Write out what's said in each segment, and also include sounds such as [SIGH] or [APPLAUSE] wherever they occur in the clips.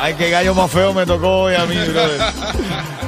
Ay, qué gallo más feo me tocó hoy a mí, brother.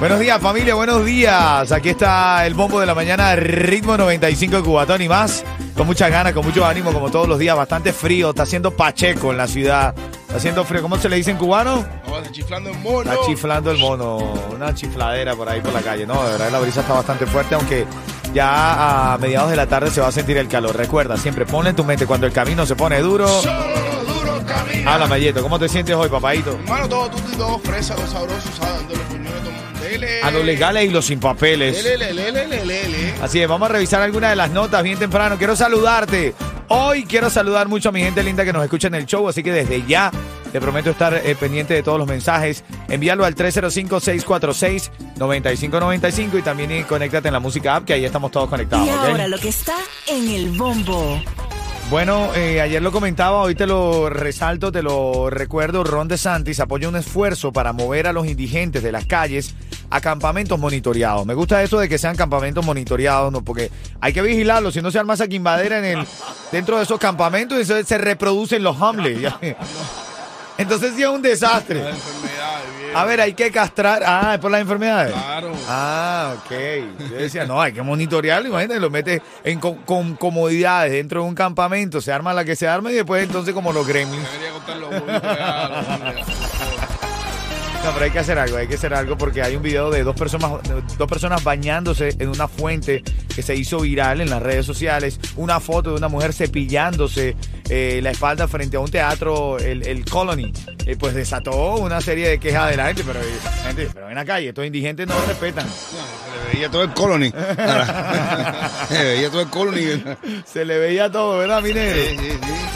buenos días, familia, buenos días. Aquí está el bombo de la mañana, ritmo 95 de Cubatón y más. Con muchas ganas, con mucho ánimo, como todos los días. Bastante frío, está haciendo pacheco en la ciudad. Está haciendo frío. ¿Cómo se le dice en cubano? Vamos chiflando en mono. Está chiflando el mono. Una chifladera por ahí por la calle. No, de verdad la brisa está bastante fuerte, aunque ya a mediados de la tarde se va a sentir el calor. Recuerda, siempre ponle en tu mente cuando el camino se pone duro. Camina. Habla, Mayeto, ¿cómo te sientes hoy, papadito? Hermano, todo tutti, todo fresa, todo sabroso, ¿sabes? Dándole puñuelos, todo. A los legales y los sin papeles. Lele, lele. Así es, vamos a revisar algunas de las notas bien temprano. Quiero saludarte. Hoy quiero saludar mucho a mi gente linda que nos escucha en el show, así que desde ya te prometo estar eh, pendiente de todos los mensajes. Envíalo al 305-646-9595 y también eh, conéctate en la música app, que ahí estamos todos conectados. Y ahora lo que está en el bombo. Bueno, eh, ayer lo comentaba, hoy te lo resalto, te lo recuerdo. Ron DeSantis apoya un esfuerzo para mover a los indigentes de las calles a campamentos monitoreados. Me gusta eso de que sean campamentos monitoreados, ¿no? porque hay que vigilarlos. Si no se arma esa quimbadera en el, dentro de esos campamentos, y se, reproducen los homeless. [LAUGHS] Entonces sí es un desastre. A ver, hay que castrar. Ah, es por las enfermedades. Claro. Ah, ok. Yo decía, no, hay que monitorearlo. Imagínate, lo metes en co- con comodidades dentro de un campamento, se arma la que se arma y después entonces como los gremlins. Debería contar los bonitos regalos, hombre. No, pero hay que hacer algo, hay que hacer algo porque hay un video de dos personas, dos personas bañándose en una fuente que se hizo viral en las redes sociales. Una foto de una mujer cepillándose eh, la espalda frente a un teatro, el, el Colony. Eh, pues desató una serie de quejas de la gente, pero, eh, gente, pero en la calle, estos indigentes no lo respetan. No, se le veía todo el colony. [LAUGHS] [LAUGHS] se le veía todo el colony. Se le veía todo, ¿verdad, mi negro? Sí, sí, sí.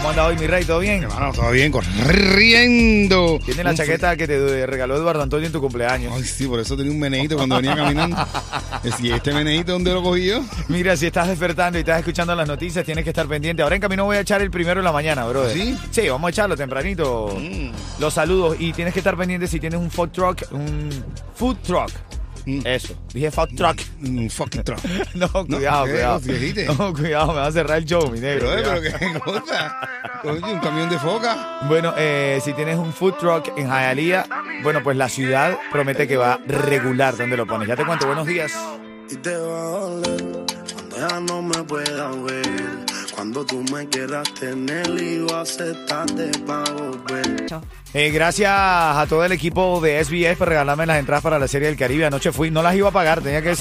¿Cómo anda hoy, mi rey? ¿Todo bien? Hermano, todo bien, corriendo. Tiene la chaqueta que te regaló Eduardo Antonio en tu cumpleaños. Ay, sí, por eso tenía un meneíto cuando venía caminando. [LAUGHS] ¿Y este meneíto dónde lo cogí yo? Mira, si estás despertando y estás escuchando las noticias, tienes que estar pendiente. Ahora en camino voy a echar el primero en la mañana, brother. ¿Sí? Sí, vamos a echarlo tempranito. Mm. Los saludos. Y tienes que estar pendiente si tienes un food truck, un food truck. Mm. Eso. Dije food truck. Un fucking truck. [LAUGHS] No, cuidado, cuidado. No, cuidado, me va a cerrar el show, mi negro. Pero, eh, pero qué [LAUGHS] cosa. Oye, un camión de foca. Bueno, eh, si tienes un food truck en Hialeah, bueno, pues la ciudad promete que va regular donde lo pones. Ya te cuento, buenos días. Y te va a doler cuando ya no me puedas ver. Cuando tú me quieras tener y yo aceptarte para volver. Eh, gracias a todo el equipo de SBS por regalarme las entradas para la Serie del Caribe. Anoche fui, no las iba a pagar, tenía que...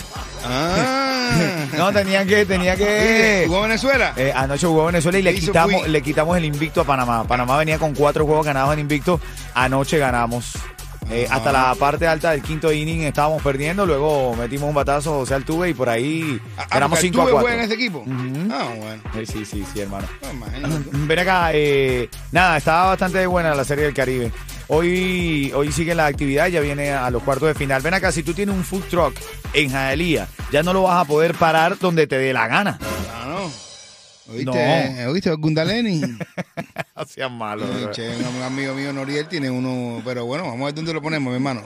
Ah. [LAUGHS] No, tenía que, tenía que... ¿Jugó Venezuela? Eh, anoche jugó Venezuela y le quitamos, fui. le quitamos el invicto a Panamá. Panamá venía con cuatro juegos ganados en invicto. Anoche ganamos. Eh, Ah. Hasta la parte alta del quinto inning estábamos perdiendo. Luego metimos un batazo José Altuve y por ahí Ah, ganamos porque 5 a Altuve 4. juega en este equipo? Ah, bueno. Eh, Sí, sí, sí, hermano. No, imagínate. Ven acá, eh, nada, estaba bastante buena la Serie del Caribe. Hoy, hoy sigue la actividad, ya viene a los cuartos de final. Ven acá, si tú tienes un food truck en Jaelía, ya no lo vas a poder parar donde te dé la gana. Ah, no. ¿Oíste? ¿Oíste? Gundaleni. Hacían [LAUGHS] malo. che, un amigo mío, Noriel, tiene uno. Pero bueno, vamos a ver dónde lo ponemos, mi hermano.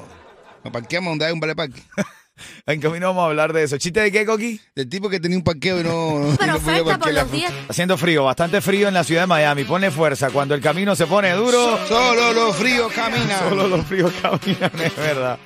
Lo parqueamos donde hay un vale parque. [LAUGHS] [LAUGHS] En camino vamos a hablar de eso. ¿Chiste de qué, Coqui? Del tipo que tenía un parqueo y no. Pero no oferta por los días. Haciendo frío, bastante frío en la ciudad de Miami. Ponle fuerza. Cuando el camino se pone duro, Solo los fríos caminan. solo los fríos caminan, es verdad.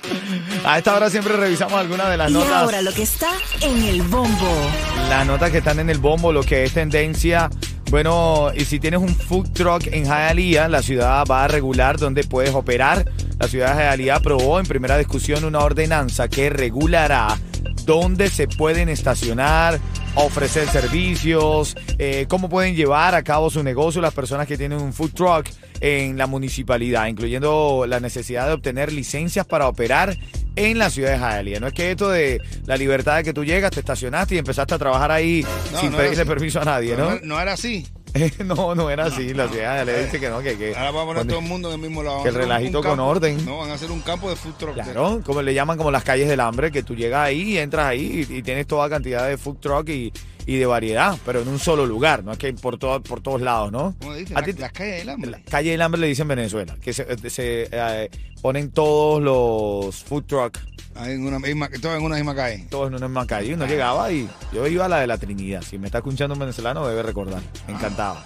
A esta hora siempre revisamos algunas de las Y notas. ahora lo que está en el bombo. Las notas que están en el bombo, lo que es tendencia. Bueno, y si tienes un food truck en Hialeah, la ciudad va a regular donde puedes operar. La ciudad de Hialeah aprobó en primera discusión una ordenanza que regulará dónde se pueden estacionar, ofrecer servicios, eh, cómo pueden llevar a cabo su negocio las personas que tienen un food truck en la municipalidad, incluyendo la necesidad de obtener licencias para operar en la ciudad de Hialeah. No es que esto de la libertad de que tú llegas, te estacionaste y empezaste a trabajar ahí No, sin no pedirle permiso a nadie, ¿no? No, no era así. [LAUGHS] no, no era así. La ciudad le dice que no, que, que, Ahora vamos a poner cuando- todo el mundo en el mismo lado. que el relajito con campo- orden. No, van a hacer un campo de food truck. Claro, como le llaman como las calles del hambre, que tú llegas ahí, entras ahí y, y tienes toda cantidad de food truck y, y de variedad, pero en un solo lugar, no es que por, todo, por todos lados, ¿no? ¿Cómo La- las calles del hambre. La calle del hambre le dicen Venezuela, que se, se, eh, ponen todos los food truck, Ahí en una misma, todo en una misma calle. todos en una misma calle. Uno llegaba y yo iba a la de la Trinidad. Si me está escuchando un venezolano, debe recordar. Me encantaba.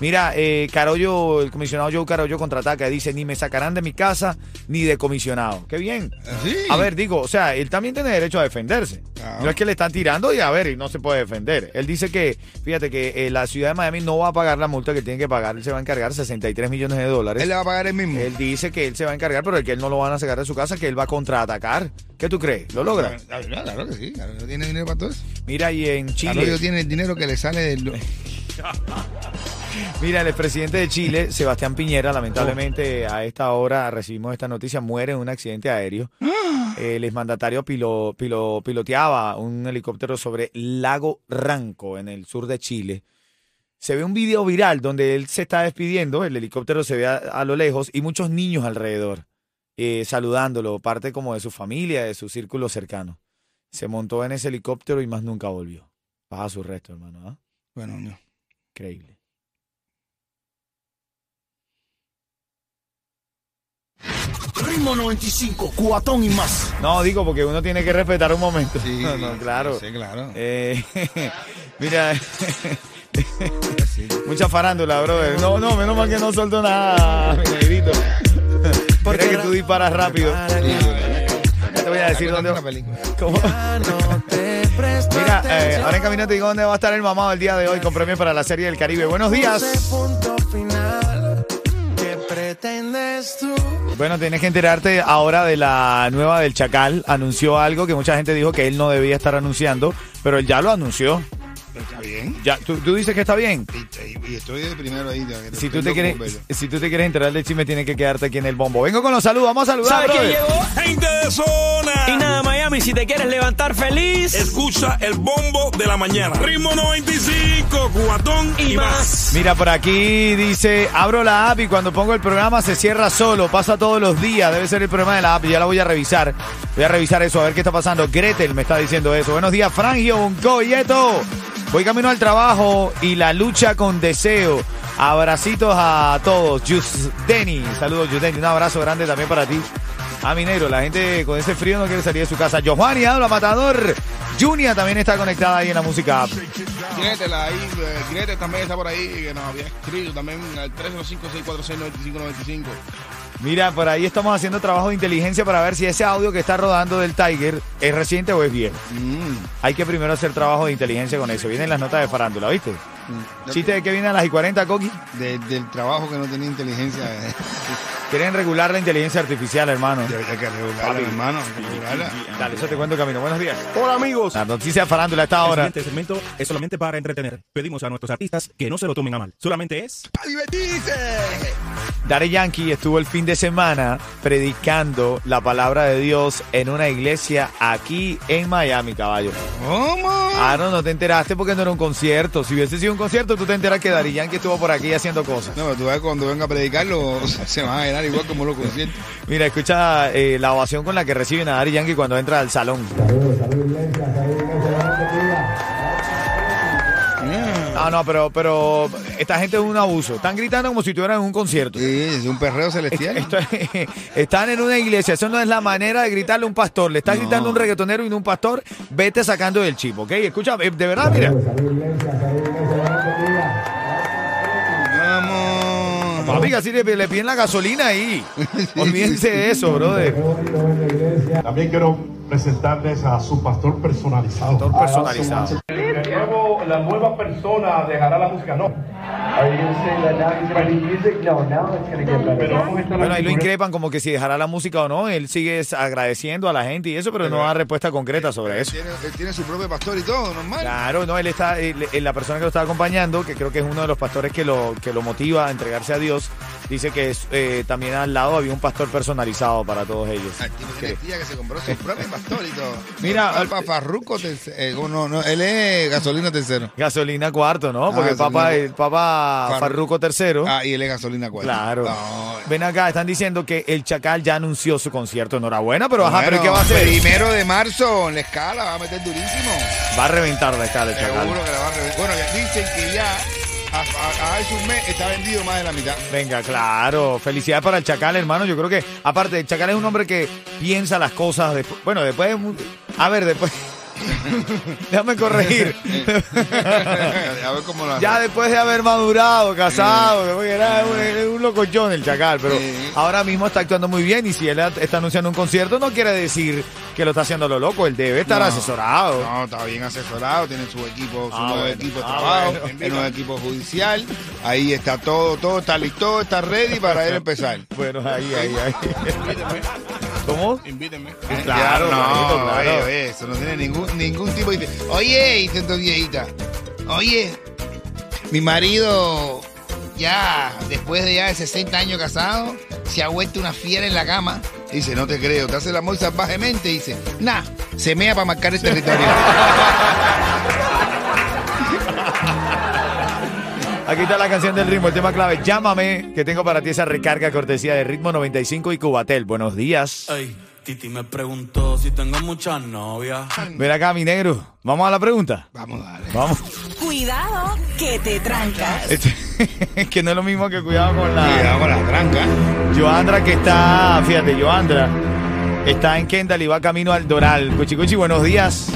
Mira, eh, Carollo, el comisionado Joe Carollo contraataca, dice, ni me sacarán de mi casa ni de comisionado. Qué bien. Sí. A ver, digo, o sea, él también tiene derecho a defenderse. Claro. No es que le están tirando y a ver, y no se puede defender. Él dice que, fíjate que eh, la ciudad de Miami no va a pagar la multa que tiene que pagar. Él se va a encargar 63 millones de dólares. Él le va a pagar el mismo. Él dice que él se va a encargar, pero que él no lo van a sacar de su casa, que él va a contraatacar. ¿Qué tú crees? ¿Lo logra? Claro, claro que sí. Claro, tiene dinero para todo eso. Mira, y en Chile, Arroyo tiene el dinero que le sale del. [LAUGHS] mira, el expresidente de Chile, [LAUGHS] Sebastián Piñera, lamentablemente a esta hora recibimos esta noticia, muere en un accidente aéreo. [GASPS] El exmandatario pilo- pilo- piloteaba un helicóptero sobre Lago Ranco, en el sur de Chile. Se ve un video viral donde él se está despidiendo, el helicóptero se ve a, a lo lejos y muchos niños alrededor eh, saludándolo, parte como de su familia, de su círculo cercano. Se montó en ese helicóptero y más nunca volvió. Baja su resto, hermano. ¿ah? Bueno, no. Increíble. Ritmo 95, cuatón y más. No, digo porque uno tiene que respetar un momento. Sí, [LAUGHS] no, no, claro. Sí, claro. Eh, [LAUGHS] mira, [LAUGHS] mucha farándula, brother. No, no, menos mal que no soltó nada, mi negrito. Porque que tú disparas rápido. Ya te voy a decir dónde. Una película. ¿Cómo? Mira, eh, ahora en camino te digo dónde va a estar el mamado el día de hoy con premios para la Serie del Caribe. Buenos días. ¿qué pretendes tú? Bueno, tienes que enterarte ahora de la nueva del Chacal. Anunció algo que mucha gente dijo que él no debía estar anunciando, pero él ya lo anunció. Pero está bien. Ya, ¿tú, tú dices que está bien? Y, y estoy de primero ahí. ya, que Si tú, te quieres, si tú te quieres enterar del chisme, tienes que quedarte aquí en el bombo. Vengo con los saludos, vamos a saludar. ¿Sabes quién llegó? Gente de Miami, si te quieres levantar feliz Escucha el bombo de la mañana. Ritmo 95, cuatón y, y más. Mira, por aquí dice, abro la app y cuando pongo el programa se cierra solo, pasa todos los días, debe ser el problema de la app y ya la voy a revisar. Voy a revisar eso, a ver qué está pasando. Gretel me está diciendo eso. Buenos días, Frangio, un colleto. Voy camino al trabajo y la lucha con deseo. Abracitos a todos. Just Denny, saludos Just Un abrazo grande también para ti. Ah, minero, la gente con ese frío no quiere salir de su casa. Johanny habla, matador. Junia también está conectada ahí en la música app. Gretel ahí, eh, Gretel también está por ahí, que nos había escrito también al 305-646-9595. Mira, por ahí estamos haciendo trabajo de inteligencia para ver si ese audio que está rodando del Tiger es reciente o es viejo. Mm. Hay que primero hacer trabajo de inteligencia con eso. Vienen las notas de farándula, ¿viste? Chiste de que vienen a las y 40, Coqui. De- del trabajo que no tenía inteligencia. [LAUGHS] Quieren regular la inteligencia artificial, hermano. Hay que regularla, hermano. hay que regularla. Dale, eso te cuento camino. Buenos días. Hola amigos. La noticia de farándula a esta El siguiente segmento es solamente para entretener. Pedimos a nuestros artistas que no se lo tomen a mal. Solamente es ¡Para divertirse! Daddy Yankee estuvo el fin de semana predicando la palabra de Dios en una iglesia aquí en Miami, caballo. ¿Cómo? Ah, no, no te enteraste porque no era un concierto. Si hubiese sido un concierto, tú te enteras que Daddy Yankee estuvo por aquí haciendo cosas. No, pero tú ves cuando venga a predicarlo, [LAUGHS] se van a igual como los [LAUGHS] conciertos. Mira, escucha eh, la ovación con la que reciben a Daddy Yankee cuando entra al salón. No, no, pero, pero esta gente es un abuso. Están gritando como si estuvieran en un concierto. Sí, es un perreo celestial. Esto- [LAUGHS] están en una iglesia, eso no es la manera de gritarle a un pastor. Le estás No. gritando a un reggaetonero y no a un pastor, vete sacando del chip, ¿ok? Escucha, eh, de verdad, mira. Papi, así le, le piden la gasolina ahí. [LAUGHS] Olvídense de eso, brother. También quiero presentarles a su pastor personalizado. Pastor personalizado. El nuevo- la nueva persona dejará la música, no. Bueno, ahí lo increpan como que si dejará la música o no. Él sigue agradeciendo a la gente y eso, pero no da respuesta concreta sobre Él eso. tiene, él tiene su propio pastor y todo, normal. Claro, no, él está, él- él- la persona que lo está acompañando, que creo que es uno de los pastores que lo, que lo motiva a entregarse a Dios, Dice que eh, también al lado había un pastor personalizado para todos ellos. El tipo tiene tía que se compró su propio pastor y todo. Mira, al Farruco tercero. Eh, no, no, él es gasolina tercero. Gasolina cuarto, ¿no? Porque Ah, el papá, gasolina- el Farru- Farruco tercero. Ah, y él es gasolina cuarto. Claro. No, Ven acá, están diciendo que el Chacal ya anunció su concierto. Enhorabuena, pero ajá, pero Bueno, ¿qué va a hacer? Primero de marzo en la escala va a meter durísimo. Va a reventar la escala el Chacal. Seguro que la va a reventar. Bueno, ya dicen que ya hace un mes está vendido más de la mitad. Venga, claro. Felicidades para el Chacal, hermano. Yo creo que, aparte, el Chacal es un hombre que piensa las cosas después. Bueno, después. A ver, después. [LAUGHS] Déjame corregir. [LAUGHS] a ver cómo lo Ya después de haber madurado, casado, era un, locochón el Chacal, pero ahora mismo está actuando muy bien y si él está anunciando un concierto no quiere decir que lo está haciendo lo loco, él debe estar No, asesorado. No, está bien asesorado, tiene su equipo, su Ah, nuevo bueno. equipo de Ah, trabajo, bueno. el nuevo equipo judicial. Ahí está todo, todo está listo, está ready para él [LAUGHS] empezar. Bueno, ahí, ahí, ahí. ¿Cómo? Claro, no, manito, claro. oye, oye, eso no tiene ningún, ningún tipo de... Oye, dicen dos viejitas, oye, mi marido ya, después de ya de 60 años casado, se ha vuelto una fiera en la cama. Dice, no te creo, te hace el amor salvajemente. Dice, nah, se mea para marcar el territorio. [LAUGHS] Aquí está la canción del ritmo, el tema clave. Llámame, que tengo para ti esa recarga cortesía de Ritmo 95 y Cubatel. Buenos días. Ey, Titi me preguntó si tengo muchas novias. Ven acá, mi negro. ¿Vamos a la pregunta? Vamos, dale. Vamos. Cuidado que te trancas. Este- [LAUGHS] que no es lo mismo que cuidado con la... Cuidado con la tranca. Joandra que está, fíjate, Joandra está en Kendall y va camino al Doral. Cuchicuchi, buenos días.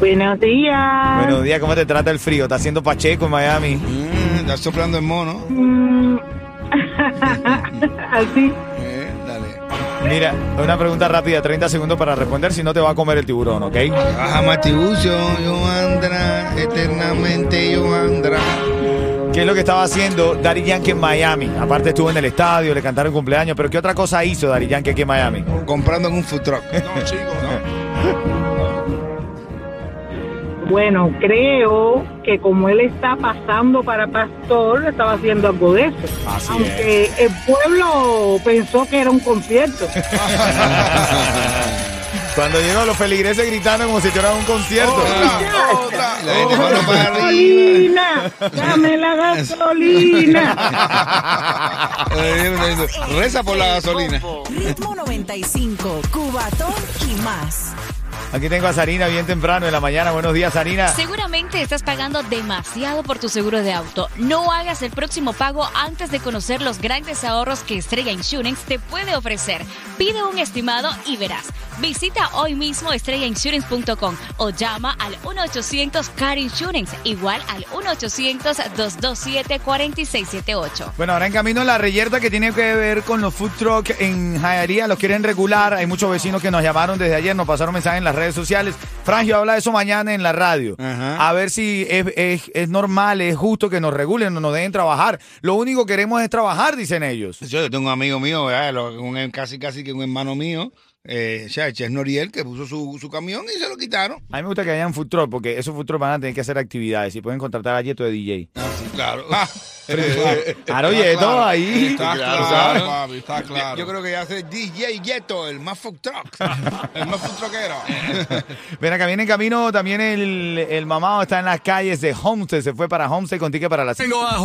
Buenos días. Buenos días, ¿cómo te trata el frío? ¿Está haciendo Pacheco en Miami? Mm, está soplando el mono. Mm. [LAUGHS] Así. Eh, dale. Mira, una pregunta rápida, 30 segundos para responder, si no te va a comer el tiburón, ¿ok? Baja Matibucio, Joandra, eternamente Joandra. ¿Qué es lo que estaba haciendo Daddy Yankee en Miami? Aparte estuvo en el estadio, le cantaron cumpleaños, pero ¿qué otra cosa hizo Daddy Yankee aquí en Miami? Comprando en un food truck. [LAUGHS] No, chicos, no. Bueno, creo que como él está pasando para pastor, estaba haciendo algo de eso. Así Aunque el pueblo pensó que era un concierto. [LAUGHS] Cuando llegó los feligreses gritando como si fuera un concierto. Otra. La para gasolina, dame la [LAUGHS] gasolina. [LAUGHS] Reza por la gasolina. Ritmo 95, Cubatón y más. Aquí tengo a Sarina bien temprano en la mañana. Buenos días, Sarina. Seguramente estás pagando demasiado por tu seguro de auto. No hagas el próximo pago antes de conocer los grandes ahorros que Estrella Insurance te puede ofrecer. Pide un estimado y verás. Visita hoy mismo estrellainsurance.com o llama al 1-800-CAR Insurance, igual al 1-800-227-4678. Bueno, ahora en camino la reyerta que tiene que ver con los food truck en Jayalía, los quieren regular. Hay muchos vecinos que nos llamaron desde ayer, nos pasaron mensajes en las redes sociales. Frangio habla de eso mañana en la radio. A ver si es, es- es normal, es justo que nos regulen nos dejen trabajar. Lo único que queremos es trabajar, dicen ellos. Yo tengo un amigo mío, un- casi casi que un hermano mío, eh, es Noriel, que puso su, su camión y se lo quitaron. A mí me gusta que hayan food truck porque esos food truck van a tener que hacer actividades y pueden contratar a Yeto de DJ. Claro. [LAUGHS] Claro, Yeto ahí. Está Claro, papi, está claro. Yo creo que ya hace DJ Yeto, el más food truck. [LAUGHS] El más food truckero. [LAUGHS] Ven acá, viene en camino también el, el mamado está en las calles de Homestead, se fue para Homestead con ticket para la Tengo a